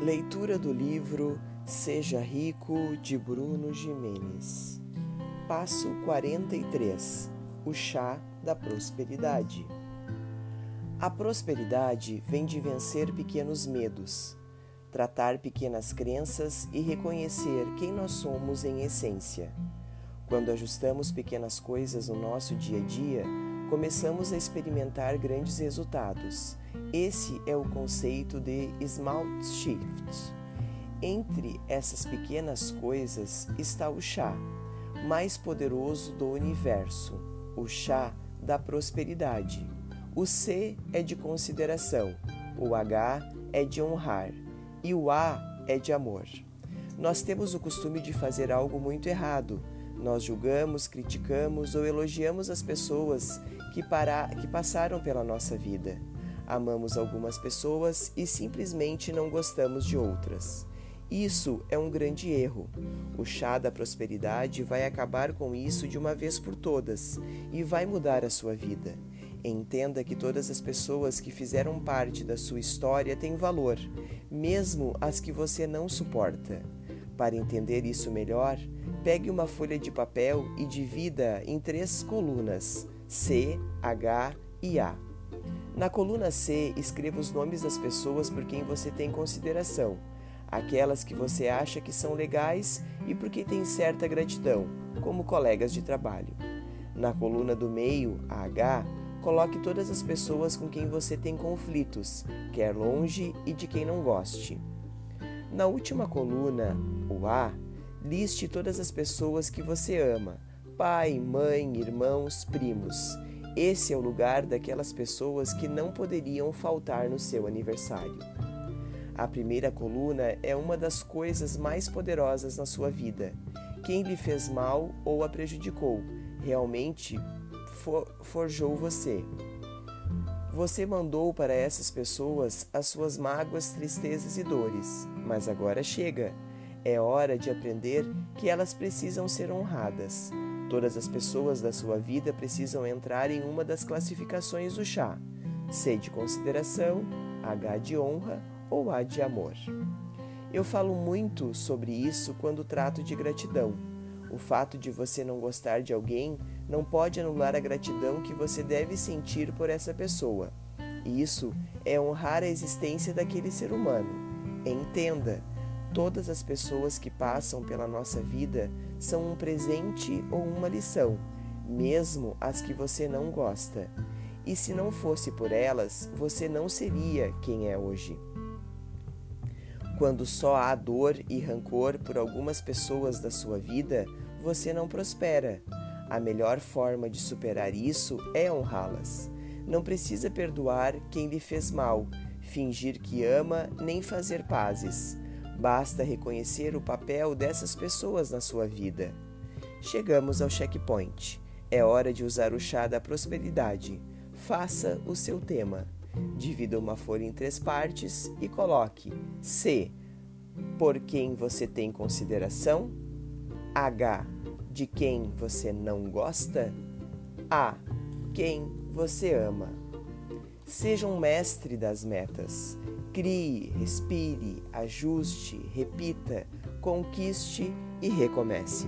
Leitura do livro Seja Rico de Bruno Jimenez. Passo 43 O Chá da Prosperidade. A prosperidade vem de vencer pequenos medos, tratar pequenas crenças e reconhecer quem nós somos em essência. Quando ajustamos pequenas coisas no nosso dia a dia, começamos a experimentar grandes resultados. Esse é o conceito de Small Shift. Entre essas pequenas coisas está o chá, mais poderoso do universo, o chá da prosperidade. O C é de consideração, o H é de honrar e o A é de amor. Nós temos o costume de fazer algo muito errado nós julgamos, criticamos ou elogiamos as pessoas que, para... que passaram pela nossa vida. Amamos algumas pessoas e simplesmente não gostamos de outras. Isso é um grande erro. O chá da prosperidade vai acabar com isso de uma vez por todas e vai mudar a sua vida. Entenda que todas as pessoas que fizeram parte da sua história têm valor, mesmo as que você não suporta. Para entender isso melhor, Pegue uma folha de papel e divida em três colunas: C, H e A. Na coluna C, escreva os nomes das pessoas por quem você tem consideração, aquelas que você acha que são legais e por quem tem certa gratidão, como colegas de trabalho. Na coluna do meio, H, coloque todas as pessoas com quem você tem conflitos, quer longe e de quem não goste. Na última coluna, o A, Liste todas as pessoas que você ama: pai, mãe, irmãos, primos. Esse é o lugar daquelas pessoas que não poderiam faltar no seu aniversário. A primeira coluna é uma das coisas mais poderosas na sua vida. Quem lhe fez mal ou a prejudicou realmente for forjou você. Você mandou para essas pessoas as suas mágoas, tristezas e dores, mas agora chega. É hora de aprender que elas precisam ser honradas. Todas as pessoas da sua vida precisam entrar em uma das classificações do chá: C de consideração, H de honra ou A de amor. Eu falo muito sobre isso quando trato de gratidão. O fato de você não gostar de alguém não pode anular a gratidão que você deve sentir por essa pessoa. Isso é honrar a existência daquele ser humano. Entenda, Todas as pessoas que passam pela nossa vida são um presente ou uma lição, mesmo as que você não gosta. E se não fosse por elas, você não seria quem é hoje. Quando só há dor e rancor por algumas pessoas da sua vida, você não prospera. A melhor forma de superar isso é honrá-las. Não precisa perdoar quem lhe fez mal, fingir que ama, nem fazer pazes. Basta reconhecer o papel dessas pessoas na sua vida. Chegamos ao checkpoint. É hora de usar o chá da prosperidade. Faça o seu tema. Divida uma folha em três partes e coloque C. Por quem você tem consideração. H. De quem você não gosta. A. Quem você ama. Seja um mestre das metas. Crie, respire, ajuste, repita, conquiste e recomece.